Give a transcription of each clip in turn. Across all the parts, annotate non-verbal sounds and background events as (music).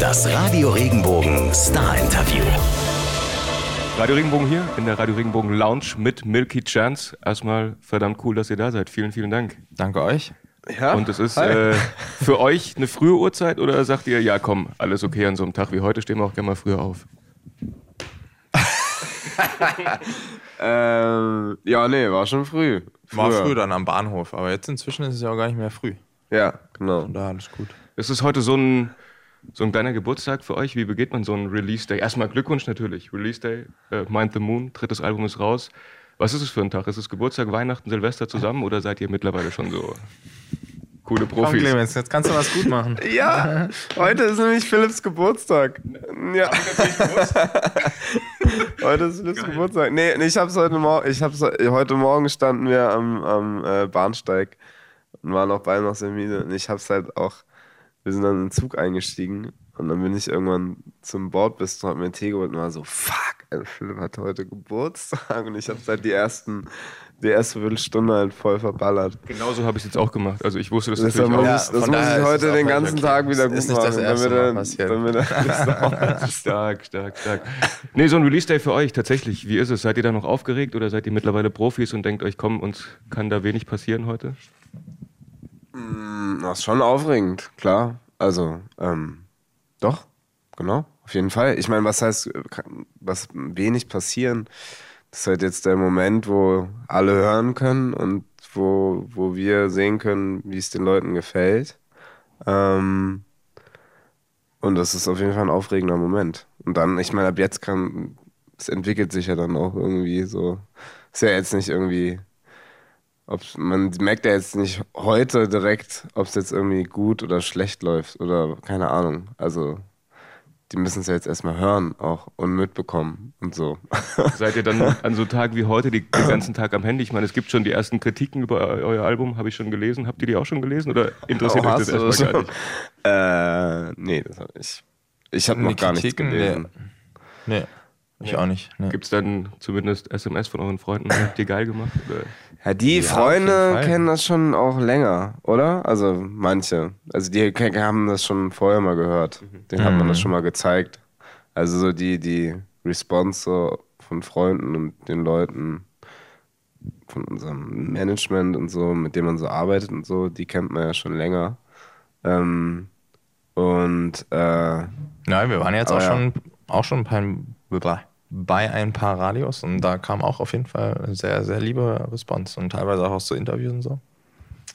Das Radio Regenbogen Star Interview. Radio Regenbogen hier in der Radio Regenbogen Lounge mit Milky Chance. Erstmal verdammt cool, dass ihr da seid. Vielen, vielen Dank. Danke euch. Ja. Und es ist äh, für euch eine frühe Uhrzeit oder sagt ihr, ja komm, alles okay an so einem Tag wie heute, stehen wir auch gerne mal früher auf? (laughs) ähm, ja, nee, war schon früh. Früher. War früh dann am Bahnhof, aber jetzt inzwischen ist es ja auch gar nicht mehr früh. Ja, genau. Und da alles gut. Es ist heute so ein, so ein kleiner Geburtstag für euch. Wie begeht man so einen Release Day? Erstmal Glückwunsch natürlich. Release Day, äh, Mind the Moon, drittes Album ist raus. Was ist es für ein Tag? Ist es Geburtstag, Weihnachten, Silvester zusammen oder seid ihr mittlerweile schon so coole Profis? Komm, Clemens, jetzt kannst du was gut machen. (laughs) ja, heute ist nämlich Philipps Geburtstag. Ja. (laughs) heute ist Philipps Geil. Geburtstag. Nee, ich hab's heute Morgen, ich hab's, heute Morgen standen wir am, am äh, Bahnsteig und waren auch beide noch sehr müde. Und ich hab's halt auch, wir sind dann in den Zug eingestiegen und dann bin ich irgendwann zum Bordbistro, hab mir einen Tee geholt und war so, fuck, Philipp hat heute Geburtstag und ich habe seit die ersten die erste Viertelstunde halt voll verballert. Genauso habe ich es jetzt auch gemacht. Also ich wusste das, das natürlich auch. Ja, das muss ich heute den ganzen okay. Tag wieder gut ist nicht machen. Das erste damit, passiert. damit (laughs) stark, stark, stark. Nee, so ein Release-Day für euch tatsächlich. Wie ist es? Seid ihr da noch aufgeregt oder seid ihr mittlerweile Profis und denkt euch, komm, uns kann da wenig passieren heute? Mm, das ist schon aufregend, klar. Also, ähm, doch, genau. Auf jeden Fall. Ich meine, was heißt, was wenig passieren? Das ist halt jetzt der Moment, wo alle hören können und wo, wo wir sehen können, wie es den Leuten gefällt. Ähm, und das ist auf jeden Fall ein aufregender Moment. Und dann, ich meine, ab jetzt kann, es entwickelt sich ja dann auch irgendwie so. Ist ja jetzt nicht irgendwie, ob man merkt ja jetzt nicht heute direkt, ob es jetzt irgendwie gut oder schlecht läuft oder keine Ahnung. Also die müssen es ja jetzt erstmal hören auch und mitbekommen und so. (laughs) Seid ihr dann an so Tagen wie heute die, den ganzen Tag am Handy? Ich meine, es gibt schon die ersten Kritiken über euer Album, habe ich schon gelesen. Habt ihr die auch schon gelesen oder interessiert oh, euch das erstmal gar nicht? (laughs) Äh, nee, das habe ich. Ich habe noch gar nichts gelesen. Nee. nee. Ich auch nicht. Nee. Gibt es dann zumindest SMS von euren Freunden? Habt ihr geil gemacht? Oder? Ja, die ja, Freunde kennen das schon auch länger, oder? Also manche. Also die haben das schon vorher mal gehört. Mhm. Den mhm. hat man das mhm. schon mal gezeigt. Also so die, die Response so von Freunden und den Leuten von unserem Management und so, mit dem man so arbeitet und so, die kennt man ja schon länger. Ähm, und äh, Nein, wir waren jetzt auch, ja. schon, auch schon ein paar bei ein paar Radios und da kam auch auf jeden Fall sehr, sehr liebe Response und teilweise auch aus so Interviews und so.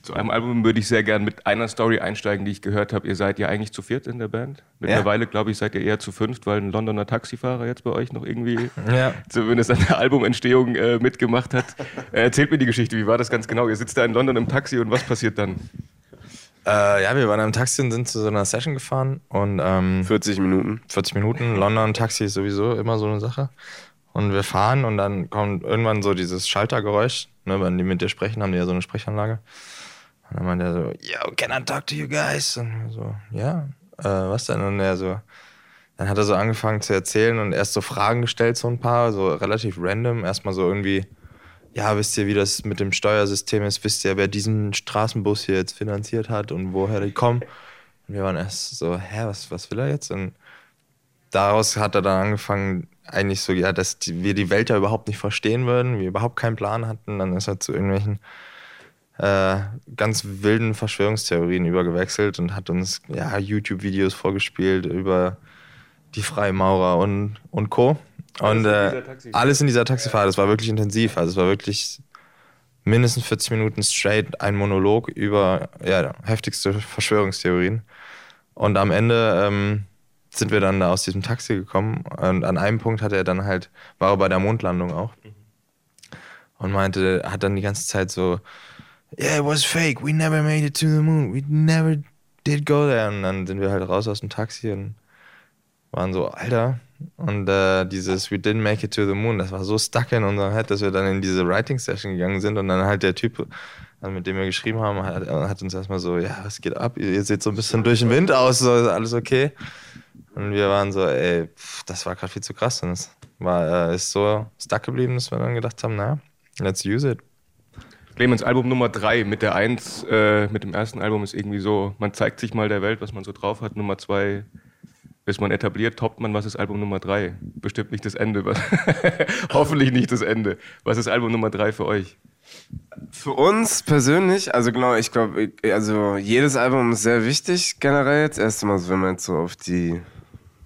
Zu einem Album würde ich sehr gern mit einer Story einsteigen, die ich gehört habe. Ihr seid ja eigentlich zu viert in der Band. Mittlerweile, ja. glaube ich, seid ihr eher zu fünft, weil ein Londoner Taxifahrer jetzt bei euch noch irgendwie (laughs) ja. zumindest an der Albumentstehung äh, mitgemacht hat. Äh, (laughs) erzählt mir die Geschichte, wie war das ganz genau? Ihr sitzt da in London im Taxi und was passiert dann? Äh, ja, wir waren im Taxi und sind zu so einer Session gefahren und ähm, 40 Minuten. 40 Minuten. London Taxi ist sowieso immer so eine Sache. Und wir fahren und dann kommt irgendwann so dieses Schaltergeräusch. Ne, wenn die mit dir sprechen, haben die ja so eine Sprechanlage. Und dann meint er so, yo, can I talk to you guys? Und wir so, ja, äh, was denn? Und er so, dann hat er so angefangen zu erzählen und erst so Fragen gestellt, so ein paar, so relativ random. Erstmal so irgendwie, ja, wisst ihr, wie das mit dem Steuersystem ist? Wisst ihr, wer diesen Straßenbus hier jetzt finanziert hat und woher die kommen? Und wir waren erst so, hä, was, was will er jetzt? Und daraus hat er dann angefangen, eigentlich so, ja, dass die, wir die Welt ja überhaupt nicht verstehen würden, wir überhaupt keinen Plan hatten. Dann ist er zu irgendwelchen äh, ganz wilden Verschwörungstheorien übergewechselt und hat uns ja, YouTube-Videos vorgespielt über die Freimaurer und, und Co. Und alles, äh, in alles in dieser Taxifahrt, das war wirklich intensiv. Also es war wirklich mindestens 40 Minuten straight ein Monolog über ja, heftigste Verschwörungstheorien. Und am Ende ähm, sind wir dann da aus diesem Taxi gekommen und an einem Punkt hat er dann halt, war er bei der Mondlandung auch und meinte, hat dann die ganze Zeit so, yeah, it was fake, we never made it to the moon, we never did go there. Und dann sind wir halt raus aus dem Taxi und waren so, Alter, und äh, dieses We didn't make it to the moon, das war so stuck in unserem Head, dass wir dann in diese Writing Session gegangen sind und dann halt der Typ, also mit dem wir geschrieben haben, hat, hat uns erstmal so, ja, was geht ab? Ihr seht so ein bisschen durch den Wind aus, so, ist alles okay? Und wir waren so, ey, pff, das war gerade viel zu krass. Und es war, äh, ist so stuck geblieben, dass wir dann gedacht haben, na, let's use it. Clemens Album Nummer 3 mit der 1, äh, mit dem ersten Album ist irgendwie so, man zeigt sich mal der Welt, was man so drauf hat. Nummer 2 ist man etabliert, toppt man, was ist Album Nummer drei? Bestimmt nicht das Ende. (laughs) Hoffentlich nicht das Ende. Was ist Album Nummer drei für euch? Für uns persönlich, also genau, ich glaube, also jedes Album ist sehr wichtig generell jetzt. Erstmal, so, wenn man jetzt so auf die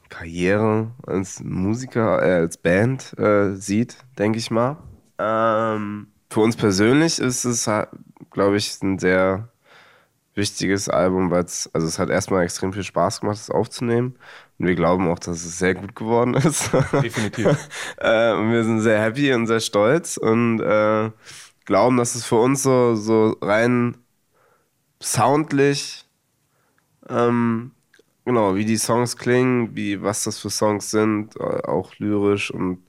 Karriere als Musiker, äh, als Band äh, sieht, denke ich mal. Ähm, für uns persönlich ist es, glaube ich, ein sehr wichtiges Album, weil es, also es hat erstmal extrem viel Spaß gemacht, es aufzunehmen. Und wir glauben auch, dass es sehr gut geworden ist. (laughs) Definitiv. äh, und wir sind sehr happy und sehr stolz und äh, glauben, dass es für uns so, so rein soundlich, ähm, genau, wie die Songs klingen, wie was das für Songs sind, äh, auch lyrisch und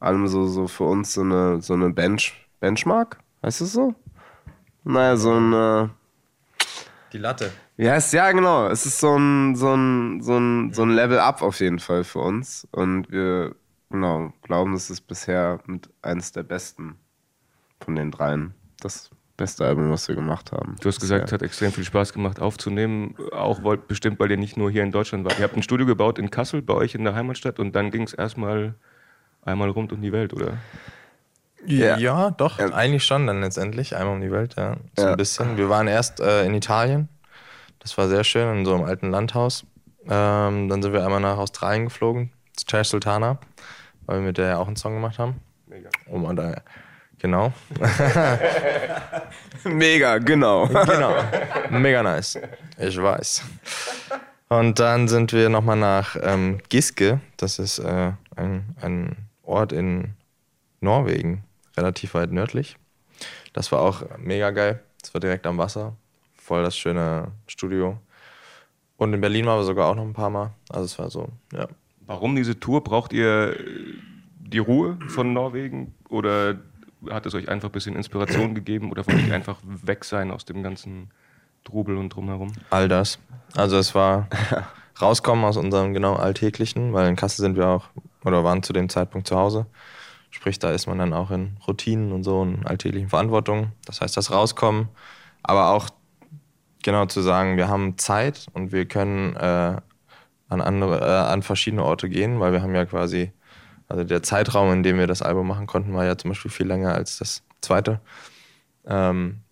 allem so, so für uns so eine, so eine Bench, Benchmark, heißt es so? Naja, so eine die Latte. Ja, ist, ja, genau. Es ist so ein, so, ein, so, ein, so ein Level up auf jeden Fall für uns. Und wir genau, glauben, es ist bisher mit eines der besten von den dreien. Das beste Album, was wir gemacht haben. Du hast gesagt, es hat extrem viel Spaß gemacht aufzunehmen. Auch bestimmt, weil ihr nicht nur hier in Deutschland wart. Ihr habt ein Studio gebaut in Kassel, bei euch in der Heimatstadt, und dann ging es erstmal einmal rund um die Welt, oder? Ja, ja doch, ja. eigentlich schon dann letztendlich. Einmal um die Welt, ja. So ja. ein bisschen. Wir waren erst äh, in Italien. Das war sehr schön, in so einem alten Landhaus. Ähm, dann sind wir einmal nach Australien geflogen, zu Chair Sultana, weil wir mit der ja auch einen Song gemacht haben. Mega. Um da, genau. (laughs) Mega, genau. genau. Mega nice. Ich weiß. Und dann sind wir nochmal nach ähm, Giske. Das ist äh, ein, ein Ort in Norwegen relativ weit nördlich. Das war auch mega geil. Das war direkt am Wasser. Voll das schöne Studio. Und in Berlin waren wir sogar auch noch ein paar Mal. Also es war so, ja. Warum diese Tour? Braucht ihr äh, die Ruhe von Norwegen? Oder hat es euch einfach ein bisschen Inspiration (clears throat) gegeben? Oder wollt ihr einfach weg sein aus dem ganzen Trubel und drumherum? All das. Also es war (laughs) rauskommen aus unserem genau Alltäglichen, weil in Kassel sind wir auch, oder waren zu dem Zeitpunkt zu Hause. Sprich, da ist man dann auch in Routinen und so und alltäglichen Verantwortungen. Das heißt, das Rauskommen, aber auch genau zu sagen, wir haben Zeit und wir können äh, an, andere, äh, an verschiedene Orte gehen, weil wir haben ja quasi, also der Zeitraum, in dem wir das Album machen konnten, war ja zum Beispiel viel länger als das zweite. Ähm,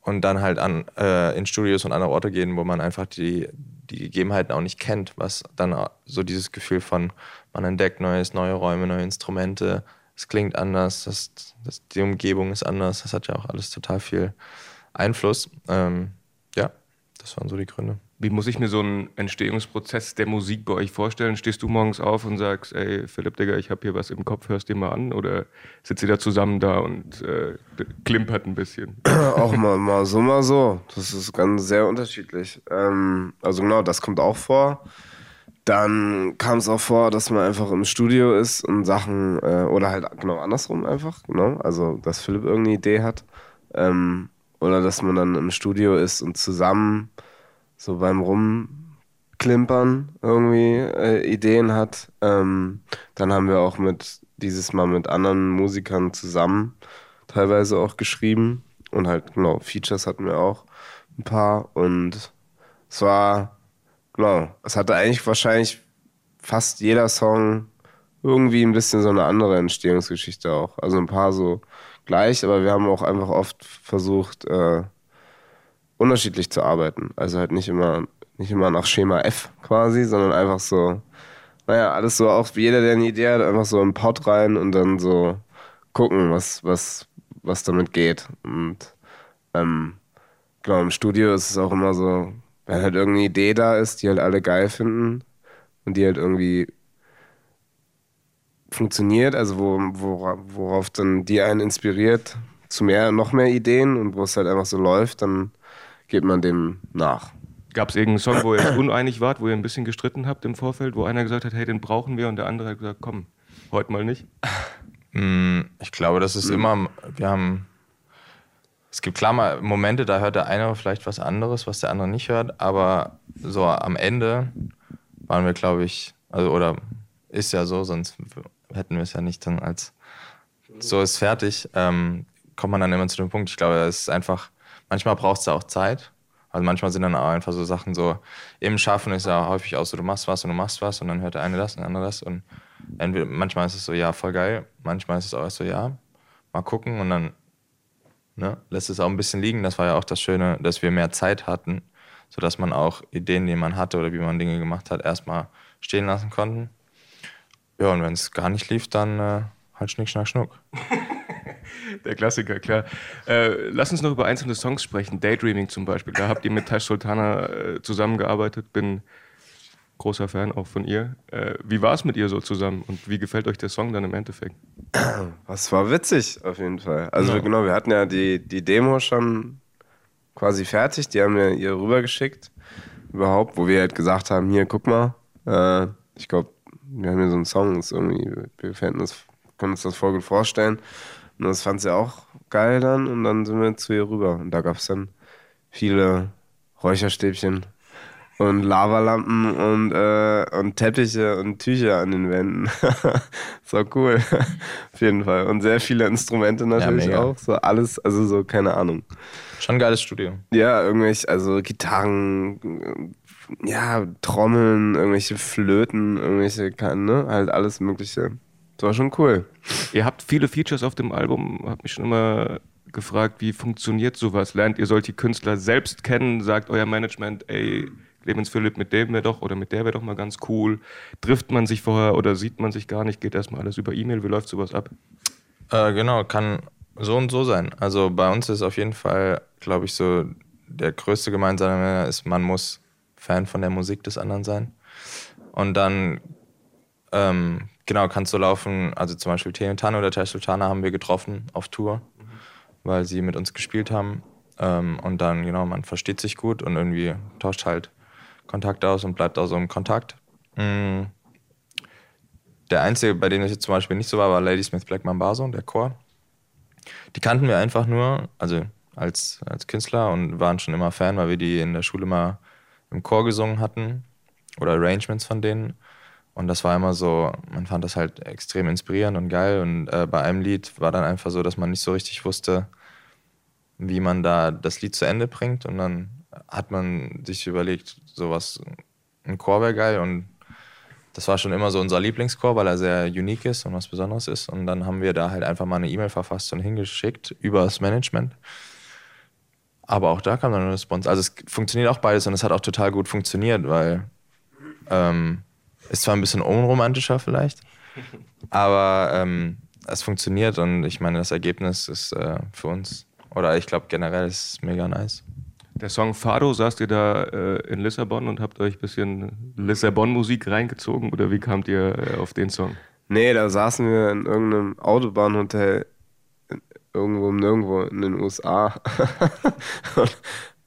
und dann halt an, äh, in Studios und andere Orte gehen, wo man einfach die, die Gegebenheiten auch nicht kennt, was dann so dieses Gefühl von, man entdeckt Neues, neue Räume, neue Instrumente, es klingt anders, das, das, die Umgebung ist anders, das hat ja auch alles total viel Einfluss. Ähm, ja, das waren so die Gründe. Wie muss ich mir so einen Entstehungsprozess der Musik bei euch vorstellen? Stehst du morgens auf und sagst, ey Philipp, Digga, ich habe hier was im Kopf, hörst dir mal an? Oder sitzt ihr da zusammen da und äh, klimpert ein bisschen? (clears throat) auch mal, mal so, mal so. Das ist ganz sehr unterschiedlich. Ähm, also genau, das kommt auch vor. Dann kam es auch vor, dass man einfach im Studio ist und Sachen, äh, oder halt genau andersrum einfach, genau. Also, dass Philipp irgendeine Idee hat. Ähm, oder dass man dann im Studio ist und zusammen so beim Rumklimpern irgendwie äh, Ideen hat. Ähm, dann haben wir auch mit, dieses Mal mit anderen Musikern zusammen teilweise auch geschrieben. Und halt, genau, Features hatten wir auch ein paar. Und es war Genau. Es hatte eigentlich wahrscheinlich fast jeder Song irgendwie ein bisschen so eine andere Entstehungsgeschichte auch. Also ein paar so gleich, aber wir haben auch einfach oft versucht, äh, unterschiedlich zu arbeiten. Also halt nicht immer, nicht immer nach Schema F quasi, sondern einfach so, naja, alles so, auch jeder, der eine Idee hat, einfach so einen Pot rein und dann so gucken, was, was, was damit geht. Und ähm, genau, im Studio ist es auch immer so, wenn halt irgendeine Idee da ist, die halt alle geil finden und die halt irgendwie funktioniert, also wo, wo, worauf dann die einen inspiriert zu mehr, noch mehr Ideen und wo es halt einfach so läuft, dann geht man dem nach. Gab es irgendeinen Song, wo ihr uneinig wart, wo ihr ein bisschen gestritten habt im Vorfeld, wo einer gesagt hat, hey, den brauchen wir und der andere hat gesagt, komm, heute mal nicht? Mm, ich glaube, das ist mhm. immer, wir haben es gibt klar mal Momente, da hört der eine vielleicht was anderes, was der andere nicht hört, aber so am Ende waren wir, glaube ich, also oder ist ja so, sonst hätten wir es ja nicht dann als so ist fertig, ähm, kommt man dann immer zu dem Punkt. Ich glaube, es ist einfach, manchmal braucht es da auch Zeit Also manchmal sind dann auch einfach so Sachen so, im Schaffen ist ja häufig auch so, du machst was und du machst was und dann hört der eine das und der andere das und entweder, manchmal ist es so, ja, voll geil, manchmal ist es auch so, ja, mal gucken und dann ne, lässt es auch ein bisschen liegen. Das war ja auch das Schöne, dass wir mehr Zeit hatten, sodass man auch Ideen, die man hatte oder wie man Dinge gemacht hat, erstmal stehen lassen konnten. Ja, und wenn es gar nicht lief, dann äh, halt Schnick, Schnack, Schnuck. (laughs) Der Klassiker, klar. Äh, lass uns noch über einzelne Songs sprechen. Daydreaming zum Beispiel. Da habt ihr mit Tash Sultana äh, zusammengearbeitet. Bin großer Fan auch von ihr. Äh, wie war es mit ihr so zusammen und wie gefällt euch der Song dann im Endeffekt? (clears throat) Was war witzig auf jeden Fall. Also ja. genau, wir hatten ja die, die Demo schon quasi fertig. Die haben wir ihr rübergeschickt. Überhaupt, wo wir halt gesagt haben, hier, guck mal. Äh, ich glaube, wir haben hier so einen Song, ist irgendwie, wir können uns das voll gut vorstellen. Und das fand sie auch geil dann und dann sind wir zu ihr rüber. Und da gab es dann viele Räucherstäbchen und Lavalampen und, äh, und Teppiche und Tücher an den Wänden. (laughs) so cool. Auf jeden Fall. Und sehr viele Instrumente natürlich ja, auch. So alles, also so, keine Ahnung. Schon ein geiles Studio. Ja, irgendwelche, also Gitarren, ja, Trommeln, irgendwelche Flöten, irgendwelche, ne, halt alles Mögliche. Das war schon cool. Ihr habt viele Features auf dem Album, hab mich schon immer gefragt, wie funktioniert sowas? Lernt ihr solche Künstler selbst kennen? Sagt euer Management, ey, Clemens Philipp, mit dem wäre doch oder mit der wäre doch mal ganz cool. Trifft man sich vorher oder sieht man sich gar nicht? Geht erstmal alles über E-Mail? Wie läuft sowas ab? Äh, genau, kann so und so sein. Also bei uns ist auf jeden Fall, glaube ich, so der größte gemeinsame Nenner ist, man muss Fan von der Musik des anderen sein. Und dann ähm, genau, kannst du laufen. Also zum Beispiel Teontano oder Tesh Sultana haben wir getroffen auf Tour, mhm. weil sie mit uns gespielt haben. Ähm, und dann, genau, man versteht sich gut und irgendwie tauscht halt Kontakt aus und bleibt auch so im Kontakt. Mhm. Der einzige, bei dem das jetzt zum Beispiel nicht so war, war Lady Smith Black Mambazo, der Chor. Die kannten wir einfach nur, also als, als Künstler und waren schon immer Fan, weil wir die in der Schule mal im Chor gesungen hatten oder Arrangements von denen. Und das war immer so, man fand das halt extrem inspirierend und geil. Und äh, bei einem Lied war dann einfach so, dass man nicht so richtig wusste, wie man da das Lied zu Ende bringt. Und dann hat man sich überlegt, sowas, ein Chor wäre geil. Und das war schon immer so unser Lieblingschor, weil er sehr unique ist und was Besonderes ist. Und dann haben wir da halt einfach mal eine E-Mail verfasst und hingeschickt über das Management. Aber auch da kam dann eine Response. Also es funktioniert auch beides und es hat auch total gut funktioniert, weil ähm, ist zwar ein bisschen unromantischer vielleicht, (laughs) aber ähm, es funktioniert und ich meine, das Ergebnis ist äh, für uns, oder ich glaube generell ist es mega nice. Der Song Fado, saßt ihr da äh, in Lissabon und habt euch ein bisschen Lissabon-Musik reingezogen oder wie kamt ihr äh, auf den Song? Nee, da saßen wir in irgendeinem Autobahnhotel irgendwo nirgendwo in den USA (laughs) und,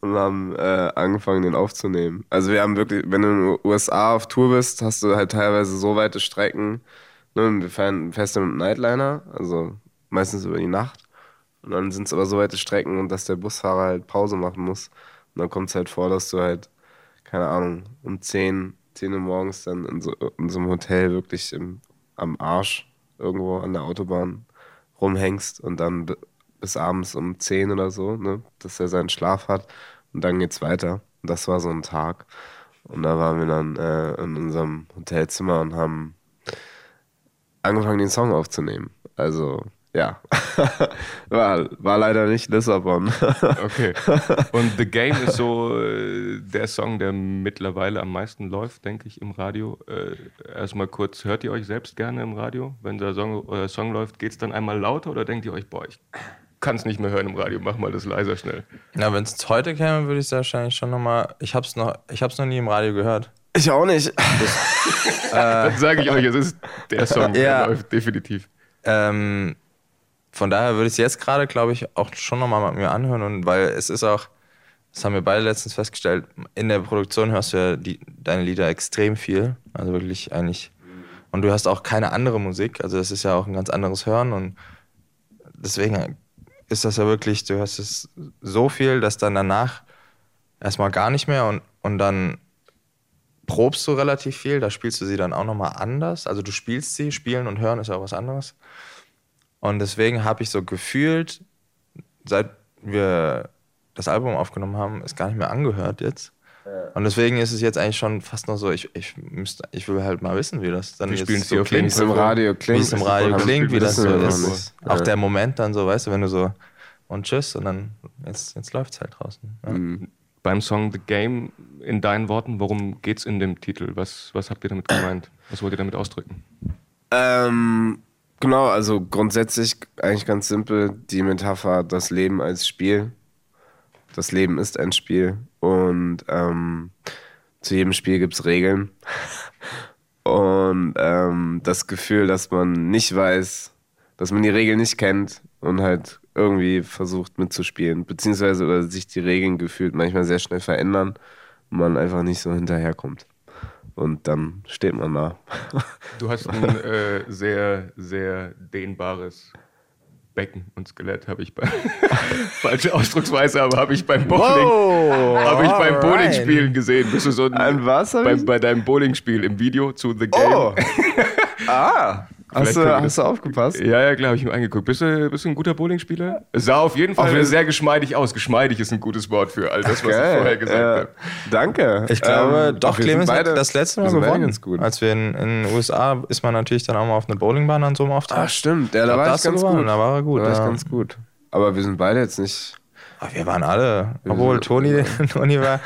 und haben äh, angefangen, den aufzunehmen. Also wir haben wirklich, wenn du in den USA auf Tour bist, hast du halt teilweise so weite Strecken. Ne? Wir fahren fest mit Nightliner, also meistens über die Nacht. Und dann sind es aber so weite Strecken, dass der Busfahrer halt Pause machen muss. Und dann kommt es halt vor, dass du halt, keine Ahnung, um 10, 10 Uhr morgens dann in so, in so einem Hotel wirklich im, am Arsch irgendwo an der Autobahn rumhängst und dann bis abends um 10 oder so, ne, dass er seinen Schlaf hat und dann geht's weiter. Und das war so ein Tag. Und da waren wir dann äh, in unserem Hotelzimmer und haben angefangen, den Song aufzunehmen. Also, ja. (laughs) war, war leider nicht Lissabon. (laughs) okay. Und The Game ist so äh, der Song, der mittlerweile am meisten läuft, denke ich, im Radio. Äh, erstmal kurz, hört ihr euch selbst gerne im Radio? Wenn der Song, euer Song läuft, geht es dann einmal lauter oder denkt ihr euch, boah, ich kann es nicht mehr hören im Radio, mach mal das leiser schnell. Na, wenn es heute käme, würde ich es wahrscheinlich schon nochmal. Ich habe es noch, noch nie im Radio gehört. Ich auch nicht. Das, äh, (laughs) Dann sage ich euch, es ist der Song, ja, der läuft definitiv. Ähm, von daher würde ich es jetzt gerade, glaube ich, auch schon nochmal mit mir anhören. Und weil es ist auch, das haben wir beide letztens festgestellt, in der Produktion hörst du ja die, deine Lieder extrem viel. Also wirklich eigentlich. Und du hörst auch keine andere Musik. Also das ist ja auch ein ganz anderes Hören. Und deswegen ist das ja wirklich, du hörst es so viel, dass dann danach erstmal gar nicht mehr und, und dann probst du relativ viel, da spielst du sie dann auch nochmal anders. Also du spielst sie, spielen und hören ist auch was anderes. Und deswegen habe ich so gefühlt, seit wir das Album aufgenommen haben, es gar nicht mehr angehört jetzt. Und deswegen ist es jetzt eigentlich schon fast noch so, ich, ich, müsste, ich will halt mal wissen, wie das dann Wir jetzt spielen so es klingt. Wie es im Radio klingt. Wie es im Radio klingt, wie das so ist. nicht. Auch Ja. der Moment dann so, weißt du, wenn du so und tschüss und dann jetzt, jetzt läuft es halt draußen. Ja. Mhm. Beim Song The Game, in deinen Worten, worum geht's in dem Titel? Was, was habt ihr damit gemeint? Was wollt ihr damit ausdrücken? Ähm, genau, also grundsätzlich eigentlich ganz simpel die Metapher, das Leben als Spiel. Das Leben ist ein Spiel und ähm, zu jedem Spiel gibt es Regeln. (laughs) Und ähm, das Gefühl, dass man nicht weiß, dass man die Regeln nicht kennt und halt irgendwie versucht mitzuspielen, beziehungsweise oder sich die Regeln gefühlt manchmal sehr schnell verändern und man einfach nicht so hinterherkommt. Und dann steht man da. (laughs) Du hast ein äh, sehr, sehr dehnbares Becken und Skelett, habe ich bei. (laughs) Falsche Ausdrucksweise, aber habe ich beim Bowling. Habe ich beim. Bowling-Spielen gesehen. Bist du so ein, Ein was bei, bei deinem Bowling-Spiel im Video zu The Game? Oh! (laughs) ah! Hast du, hast du aufgepasst? Ja, ja, klar, habe ich mir angeguckt. Bist du, bist du ein guter Bowlingspieler? Es sah auf jeden Fall Auf sehr geschmeidig aus. Geschmeidig ist ein gutes Wort für all das, was ich Geil, vorher gesagt ja. habe. Danke. Ich glaube, Ähm, doch, Clemens beide- hat das letzte Mal gewonnen. ganz gut. Als wir in, in den USA ist man natürlich dann auch mal auf eine Bowlingbahn an so einem Auftrag. Ah, stimmt. Ja, da glaub, war ich ganz gewonnen, gut. da war er gut, Da war ich ja. ganz gut. Aber wir sind beide jetzt nicht. Aber wir waren alle. Obwohl Toni, (laughs) Toni war.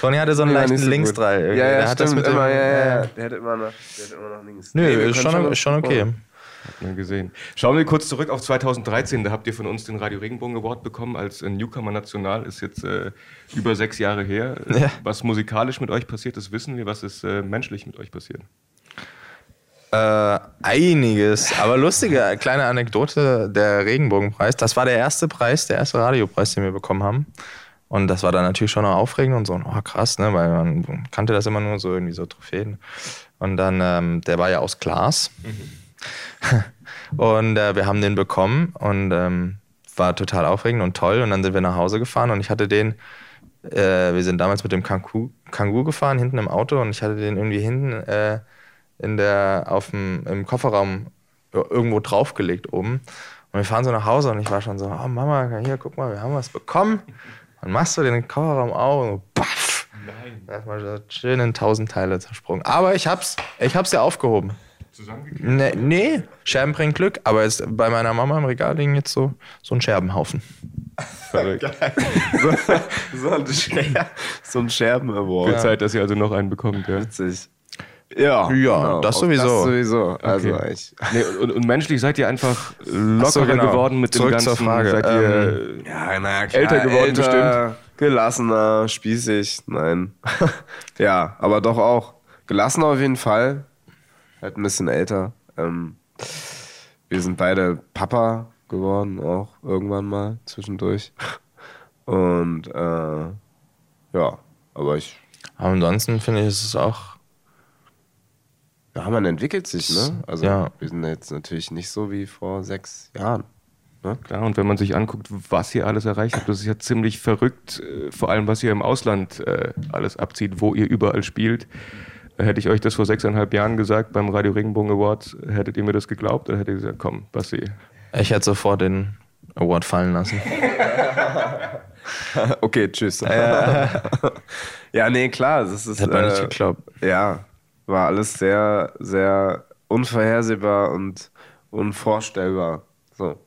Toni hatte so einen Ja, leichten so. Linksdrall. Ja, ja, Der hat das stimmt. mit dem- immer, ja, ja, ja. Der hat immer noch, der hat immer noch links. Nö, Nee, ist schon, schon okay. Hat man gesehen. Schauen wir kurz zurück auf 2013. Da habt ihr von uns den Radio Regenbogen Award bekommen als äh, Newcomer National. Ist jetzt äh, über sechs Jahre her. Ja. Was musikalisch mit euch passiert ist, wissen wir. Was ist äh, menschlich mit euch passiert? Äh, einiges. Aber lustige kleine Anekdote: der Regenbogenpreis. Das war der erste Preis, der erste Radiopreis, den wir bekommen haben. Und das war dann natürlich schon noch aufregend und so, oh krass, ne? Weil man kannte das immer nur so irgendwie so Trophäen. Und dann, ähm, der war ja aus Glas. (laughs) und äh, wir haben den bekommen und ähm, war total aufregend und toll. Und dann sind wir nach Hause gefahren und ich hatte den, äh, wir sind damals mit dem Kangoo, Kangoo gefahren, hinten im Auto und ich hatte den irgendwie hinten äh, in der, auf dem, im Kofferraum irgendwo draufgelegt oben. Und wir fahren so nach Hause und ich war schon so, oh Mama, hier, guck mal, wir haben was bekommen. Dann machst du den Kofferraum auf und so, paff. Nein. Erstmal so schön in tausend Teile zersprungen. Aber ich hab's, ich hab's ja aufgehoben. Zusammengeklebt? Nee, nee, Scherben bringen Glück, aber es, bei meiner Mama im Regal liegen jetzt so, so ein Scherbenhaufen. (laughs) Verrückt. so, so ein, Scher so ein Scherben-Award. Wird Zeit, dass ihr also noch einen bekommt. Ja. Witzig. Ja, Ja, das auch sowieso. Das sowieso. Also Okay. ich. Nee, und, und menschlich seid ihr einfach lockerer so, genau. geworden mit Zurück dem ganzen. zur Frage. Seid ihr, Ja, naja, klar. Älter geworden älter, Gelassener, spießig, nein. (laughs) ja, aber doch auch. Gelassener auf jeden Fall. Halt ein bisschen älter. Ähm, wir sind beide Papa geworden, auch irgendwann mal zwischendurch. Und äh, ja, aber ich. Aber ansonsten finde ich, ist es auch, Ja, man entwickelt sich, ne? Also Ja. wir sind jetzt natürlich nicht so wie vor sechs Jahren. Ne? Klar, und wenn man sich anguckt, was ihr alles erreicht habt, das ist ja ziemlich verrückt, äh, vor allem was ihr im Ausland äh, alles abzieht, wo ihr überall spielt. Äh, Hätte ich euch das vor sechseinhalb Jahren gesagt beim Radio Regenbogen Award, hättet ihr mir das geglaubt oder hättet ihr gesagt, komm, Basti, ich hätte sofort den Award fallen lassen. (laughs) Okay, tschüss. (laughs) ja, nee, klar. Das ist, Hätte man nicht geglaubt. Ja, war alles sehr, sehr unvorhersehbar und unvorstellbar. So.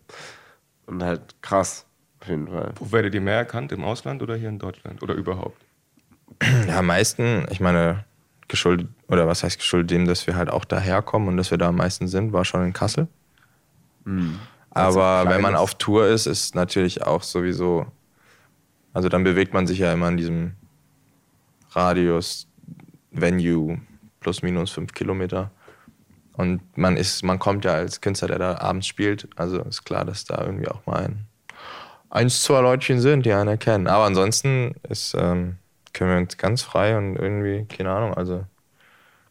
Und halt krass, auf jeden Fall. wo werdet ihr mehr erkannt, im Ausland oder hier in Deutschland oder überhaupt? Ja, am meisten, ich meine, geschuldet, oder was heißt geschuldet dem, dass wir halt auch daherkommen und dass wir da am meisten sind, war schon in Kassel. Also Aber wenn man auf Tour ist, ist natürlich auch sowieso, also dann bewegt man sich ja immer in diesem Radius, Venue, plus minus fünf Kilometer. Und man ist, man kommt ja als Künstler, der da abends spielt, also ist klar, dass da irgendwie auch mal ein, eins, zwei Leutchen sind, die einen erkennen. Aber ansonsten ist, ähm, können wir uns ganz frei und irgendwie, keine Ahnung, also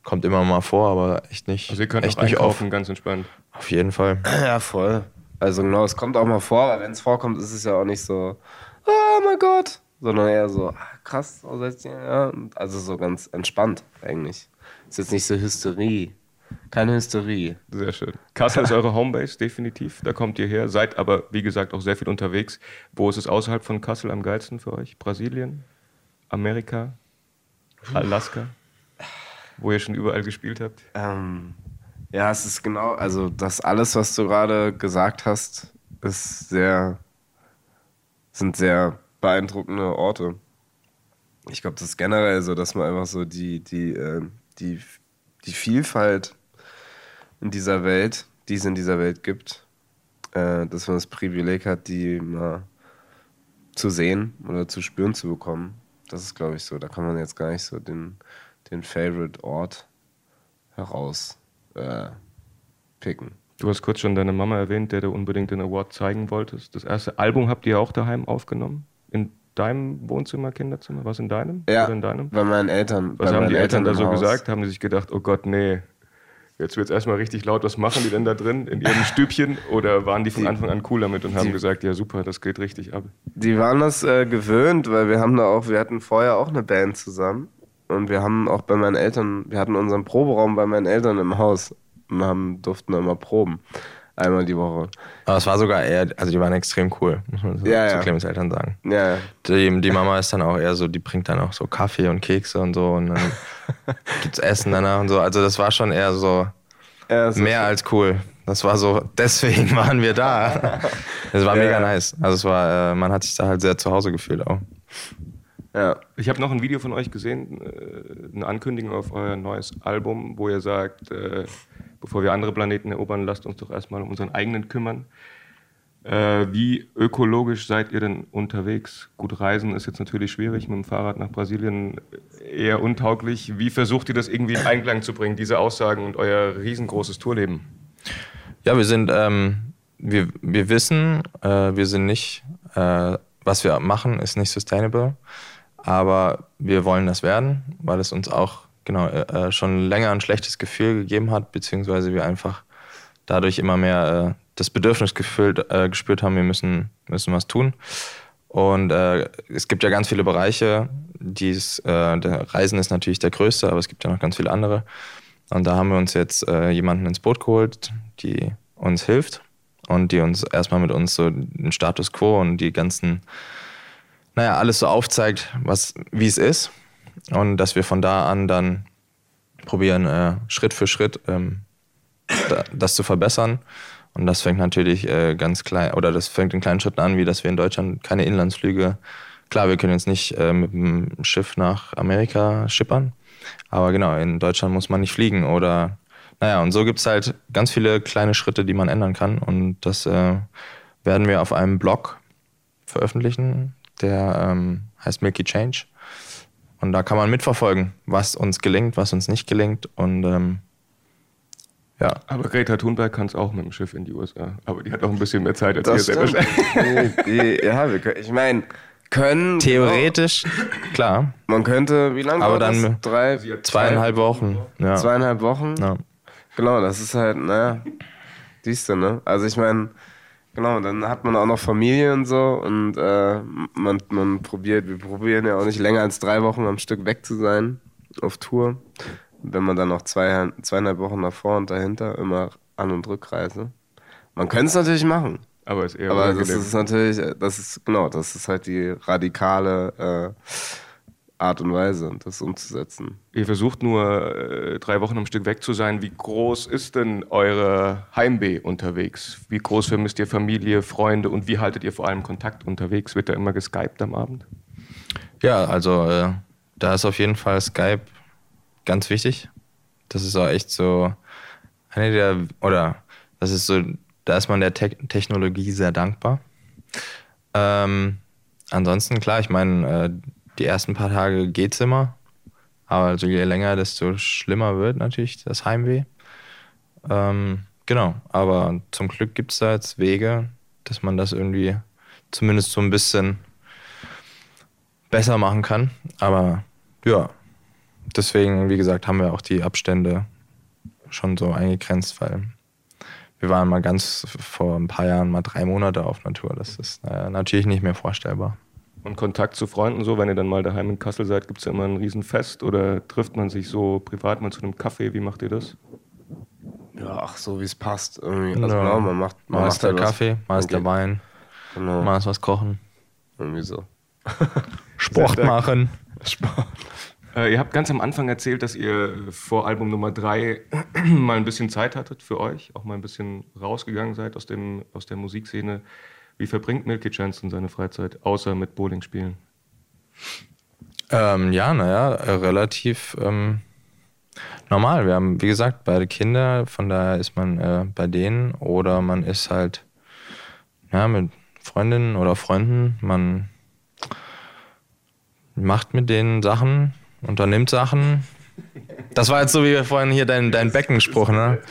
kommt immer mal vor, aber echt nicht, Also ihr könnt echt auch nicht auf, einkaufen, ganz entspannt. auf jeden Fall. Ja, voll. Also genau, es kommt auch mal vor, aber wenn es vorkommt, ist es ja auch nicht so, oh mein Gott, sondern eher so, ah, krass, Also so ganz entspannt eigentlich. Ist jetzt nicht so Hysterie. keine Hysterie. Sehr schön. Kassel ist eure Homebase, definitiv. Da kommt ihr her. Seid aber, wie gesagt, auch sehr viel unterwegs. Wo ist es außerhalb von Kassel am geilsten für euch? Brasilien? Amerika? Alaska? Wo ihr schon überall gespielt habt? Ähm, ja, es ist genau, also das alles, was du gerade gesagt hast, ist sehr, sind sehr beeindruckende Orte. Ich glaube, das ist generell so, dass man einfach so die, die, äh, die, die Vielfalt in dieser Welt, die es in dieser Welt gibt, äh, dass man das Privileg hat, die mal zu sehen oder zu spüren zu bekommen. Das ist, glaube ich, so. Da kann man jetzt gar nicht so den, den Favorite-Ort heraus äh, picken. Du hast kurz schon deine Mama erwähnt, der du unbedingt den Award zeigen wolltest. Das erste Album habt ihr auch daheim aufgenommen? In deinem Wohnzimmer, Kinderzimmer? Was in deinem? Ja, Oder in deinem? bei meinen Eltern. Was haben die Eltern, da im so Haus. gesagt? Haben die sich gedacht, oh Gott, nee, jetzt wird es erstmal richtig laut, was machen die denn da drin in ihrem (laughs) Stübchen? Oder waren die von Die- Anfang an cool damit und haben die- gesagt, ja super, das geht richtig ab? Die waren das äh, gewöhnt, weil wir haben da auch, wir hatten vorher auch eine Band zusammen. Und wir haben auch bei meinen Eltern, wir hatten unseren Proberaum bei meinen Eltern im Haus und haben, durften da immer proben. Einmal die Woche. Aber es war sogar eher, also die waren extrem cool, muss man so Ja, zu ja. Clemens Eltern sagen. Ja, ja. Die, die Mama ist dann auch eher so, die bringt dann auch so Kaffee und Kekse und so und dann (laughs) gibt's Essen danach und so. Also das war schon eher so ja mehr als cool. Das war so, deswegen waren wir da. (laughs) Es war Ja, mega nice. Also es war, äh, man hat sich da halt sehr zu Hause gefühlt auch. Ja. Ich habe noch ein Video von euch gesehen, äh, eine Ankündigung auf euer neues Album, wo ihr sagt, äh, bevor wir andere Planeten erobern, lasst uns doch erstmal um unseren eigenen kümmern. Äh, wie ökologisch seid ihr denn unterwegs? Gut, Reisen ist jetzt natürlich schwierig, mit dem Fahrrad nach Brasilien eher untauglich. Wie versucht ihr das irgendwie in Einklang zu bringen, diese Aussagen und euer riesengroßes Tourleben? Ja, wir sind, ähm, wir, wir wissen, äh, wir sind nicht, äh, was wir machen, ist nicht sustainable, aber wir wollen das werden, weil es uns auch genau äh, schon länger ein schlechtes Gefühl gegeben hat, beziehungsweise wir einfach dadurch immer mehr äh, das Bedürfnis gefühlt, äh, gespürt haben, wir müssen, müssen was tun. Und äh, es gibt ja ganz viele Bereiche, die's, äh, der Reisen ist natürlich der größte, aber es gibt ja noch ganz viele andere. Und da haben wir uns jetzt äh, jemanden ins Boot geholt, die uns hilft und die uns erstmal mit uns so den Status quo und die ganzen, naja, alles so aufzeigt, was, wie es ist. Und dass wir von da an dann probieren, äh, Schritt für Schritt ähm, da, das zu verbessern. Und das fängt natürlich äh, ganz klein, oder das fängt in kleinen Schritten an, wie dass wir in Deutschland keine Inlandsflüge, klar, wir können jetzt nicht äh, mit dem Schiff nach Amerika schippern, aber genau, in Deutschland muss man nicht fliegen oder, naja, und so gibt es halt ganz viele kleine Schritte, die man ändern kann. Und das äh, werden wir auf einem Blog veröffentlichen, der ähm, heißt Milky Change. Und da kann man mitverfolgen, was uns gelingt, was uns nicht gelingt. Und ähm, ja, Aber Greta Thunberg kann es auch mit dem Schiff in die USA. Aber die hat auch ein bisschen mehr Zeit als Das ihr selber. ja, wir können, ich meine, können. theoretisch, klar, Man könnte, wie lange Aber dann- das? Drei, zweieinhalb Wochen. Ja. zweieinhalb Wochen? Ja. Genau, das ist halt, naja, siehst du, ne? Also ich meine, genau, dann hat man auch noch Familie und so und äh, man, man probiert, wir probieren ja auch nicht länger als drei Wochen am Stück weg zu sein auf Tour. Wenn man dann noch zwei, zweieinhalb Wochen davor und dahinter immer An- und Rückreise. Man könnte es natürlich machen. Aber ist eher Aber das ist natürlich, äh, das ist, genau, das ist halt die radikale äh, Art und Weise, das umzusetzen. Ihr versucht nur äh, drei Wochen am Stück weg zu sein. Wie groß ist denn eure Heimweh unterwegs? Wie groß vermisst ihr Familie, Freunde und wie haltet ihr vor allem Kontakt unterwegs? Wird da immer geskypt am Abend? Ja, also äh, da ist auf jeden Fall Skype ganz wichtig. Das ist auch echt so eine der, oder das ist so, da ist man der Te Technologie sehr dankbar. Ähm, ansonsten, klar, ich meine, äh, die ersten paar Tage geht's immer. Aber also je länger, desto schlimmer wird natürlich das Heimweh. Ähm, genau, aber zum Glück gibt es da jetzt Wege, dass man das irgendwie zumindest so ein bisschen besser machen kann. Aber ja, deswegen, wie gesagt, haben wir auch die Abstände schon so eingegrenzt, weil wir waren mal ganz vor ein paar Jahren mal drei Monate auf Natur. Das ist äh, natürlich nicht mehr vorstellbar. Und Kontakt zu Freunden so, wenn ihr dann mal daheim in Kassel seid, gibt es ja immer ein Riesenfest oder trifft man sich so privat mal zu einem Kaffee? Wie macht ihr das? Ja, ach, so wie es passt. Irgendwie. Also, ja. genau, man macht, man mal ist der Kaffee, mal ist der Wein, genau. mal ist was kochen. Irgendwie so. (laughs) Sport machen. Sport. Äh, ihr habt ganz am Anfang erzählt, dass ihr vor Album Nummer 3 (clears throat) mal ein bisschen Zeit hattet für euch, auch mal ein bisschen rausgegangen seid aus, dem, aus der Musikszene. Wie verbringt Milky Chance seine Freizeit, außer mit Bowling spielen? Ähm, ja, naja, relativ ähm, normal. Wir haben, wie gesagt, beide Kinder, von daher ist man äh, bei denen oder man ist halt ja, mit Freundinnen oder Freunden. Man macht mit denen Sachen, unternimmt Sachen. Das war jetzt so wie vorhin hier dein, dein Beckenspruch, ne? (laughs)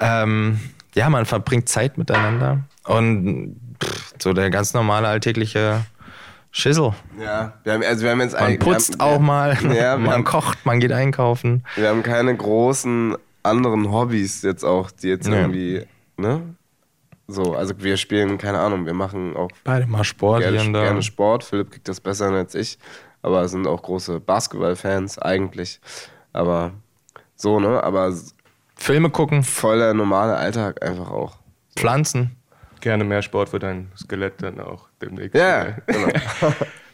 ähm, ja, man verbringt Zeit miteinander und pff, so der ganz normale alltägliche Schissel. Ja, wir haben, also wir haben jetzt Man putzt haben, auch mal, (laughs) ja, man haben, kocht, man geht einkaufen. Wir haben keine großen anderen Hobbys jetzt auch, die jetzt ja. irgendwie, ne? So, also wir spielen, keine Ahnung, wir machen auch beide mal Sport gerne, hier gerne Sport. Philipp kriegt das besser als ich, aber sind auch große Basketballfans eigentlich. Aber so, ne? Aber Filme gucken. Voll der normale Alltag einfach auch. Pflanzen gerne mehr Sport für dein Skelett dann auch demnächst. Ja, genau.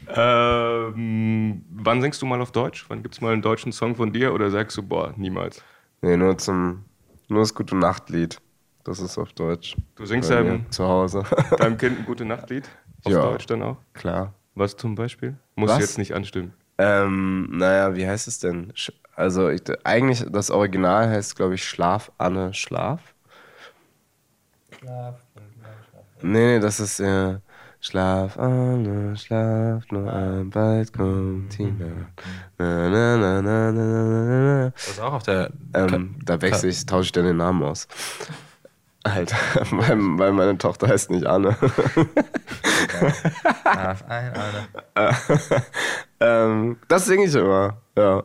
(laughs) ähm, wann singst du mal auf Deutsch? Wann gibt es mal einen deutschen Song von dir oder sagst du, boah, niemals? Nee, nur zum, nur das gute Nachtlied. Das ist auf Deutsch. Du singst deinem, zu Hause. deinem Kind ein gute Nachtlied? Auf ja, Deutsch dann auch? Klar. Was zum Beispiel? Muss jetzt nicht anstimmen. Ähm, naja, wie heißt es denn? Also ich, eigentlich das Original heißt, glaube ich, Schlaf, Anne, Schlaf. Schlaf, Nee, nee, das ist ja. Schlaf, Anne, schlaf nur ein, bald kommt Tina. Na, na, na, na, na, na, na. Das ist auch auf der. Ähm, da wechsle ich, tausche ich dann den Namen aus. Alter, (laughs) weil, weil meine Tochter heißt nicht Anne. (laughs) Schlaf ein, Anne. (laughs) ähm, das singe ich immer, ja.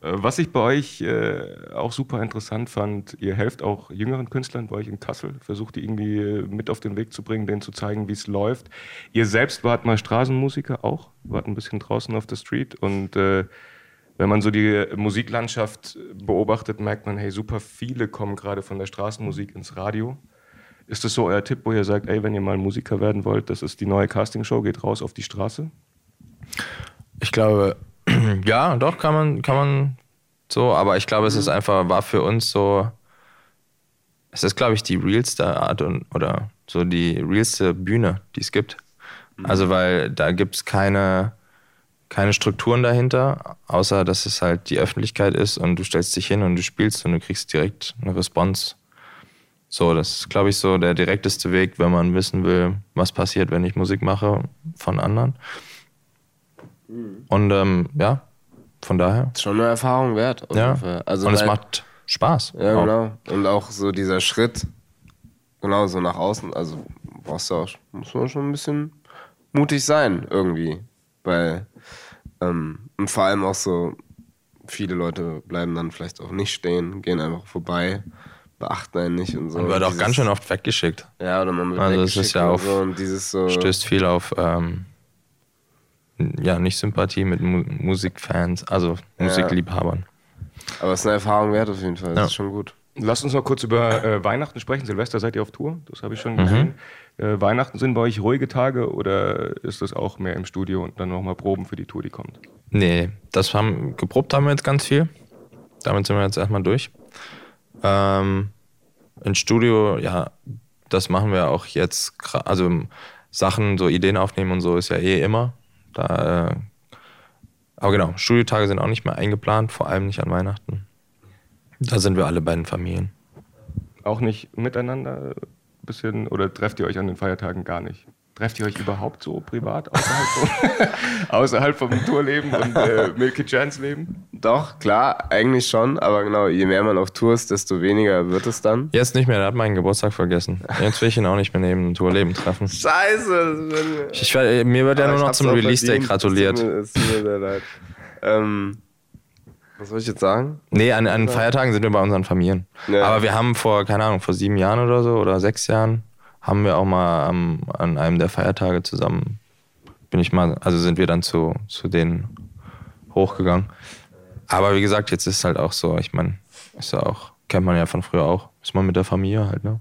Äh, was ich bei euch äh, auch super interessant fand, ihr helft auch jüngeren Künstlern bei euch in Kassel, versucht die irgendwie äh, mit auf den Weg zu bringen, denen zu zeigen, wie es läuft. Ihr selbst wart mal Straßenmusiker auch, wart ein bisschen draußen auf der Street und äh, wenn man so die Musiklandschaft beobachtet, merkt man, hey, super viele kommen gerade von der Straßenmusik ins Radio. Ist das so euer Tipp, wo ihr sagt, ey, wenn ihr mal Musiker werden wollt, das ist die neue Castingshow, geht raus auf die Straße? Ich glaube, (clears throat) ja, doch, kann man, kann man so, aber ich glaube, es ist mhm. einfach, war für uns so, es ist, glaube ich, die realste Art und, oder so die realste Bühne, die es gibt. Mhm. Also, weil da gibt es keine, keine Strukturen dahinter, außer dass es halt die Öffentlichkeit ist und du stellst dich hin und du spielst und du kriegst direkt eine Response. So, das ist, glaube ich, so der direkteste Weg, wenn man wissen will, was passiert, wenn ich Musik mache von anderen. Mhm. Und ähm, ja, von daher. Ist schon eine Erfahrung wert. Ja. Also und es macht Spaß. Ja, auch. genau. Und auch so dieser Schritt, genau, so nach außen, also brauchst du auch, muss man schon ein bisschen mutig sein, irgendwie. Weil, ähm, und vor allem auch so, viele Leute bleiben dann vielleicht auch nicht stehen, gehen einfach vorbei, beachten einen nicht und so. Man wird auch ganz schön oft weggeschickt. Ja, oder man wird also weggeschickt. Also, es ist ja auch, so, und dieses so, stößt viel auf, ähm, ja, nicht Sympathie mit Mu Musikfans, also. Musikliebhabern. Aber es ist eine Erfahrung wert auf jeden Fall, das ja. ist schon gut. Lasst uns noch kurz über äh, Weihnachten sprechen. Silvester seid ihr auf Tour, das habe ich schon gesehen. Mhm. Äh, Weihnachten sind bei euch ruhige Tage oder ist das auch mehr im Studio und dann nochmal Proben für die Tour, die kommt? Nee, das haben geprobt haben wir jetzt ganz viel. Damit sind wir jetzt erstmal durch. Ähm, Im Studio, ja, das machen wir auch jetzt. Also Sachen, so Ideen aufnehmen und so ist ja eh immer. Da, äh, aber genau, Studiotage sind auch nicht mehr eingeplant, vor allem nicht an Weihnachten. Da sind wir alle bei den Familien. Auch nicht miteinander bisschen oder trefft ihr euch an den Feiertagen gar nicht? Trefft ihr euch überhaupt so privat außerhalb, vom, (laughs) außerhalb vom Tourleben und äh, Milky Chance Leben? Doch, klar, eigentlich schon. Aber genau, je mehr man auf Tour ist, desto weniger wird es dann. Jetzt nicht mehr, er hat meinen Geburtstag vergessen. Jetzt will ich ihn auch nicht mehr neben dem Tourleben treffen. Scheiße! Ich, mir wird ja nur noch zum Release Day gratuliert. Es tut mir sehr leid. Ähm, was soll ich jetzt sagen? Nee, an, an Feiertagen sind wir bei unseren Familien. Ja. Aber wir haben vor, keine Ahnung, vor sieben Jahren oder so oder sechs Jahren haben wir auch mal am, an einem der Feiertage zusammen, bin ich mal, also sind wir dann zu, zu denen hochgegangen. Aber wie gesagt, jetzt ist es halt auch so, ich meine, Ist ja auch, kennt man ja von früher auch. Ist man mit der Familie halt, ne?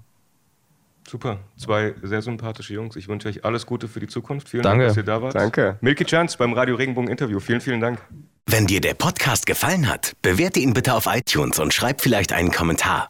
Super. Zwei sehr sympathische Jungs. Ich wünsche euch alles Gute für die Zukunft. Vielen Danke. Dank, dass ihr da wart. Danke. Milky Chance beim Radio Regenbogen Interview. Vielen, vielen Dank. Wenn dir der Podcast gefallen hat, bewerte ihn bitte auf iTunes und schreib vielleicht einen Kommentar.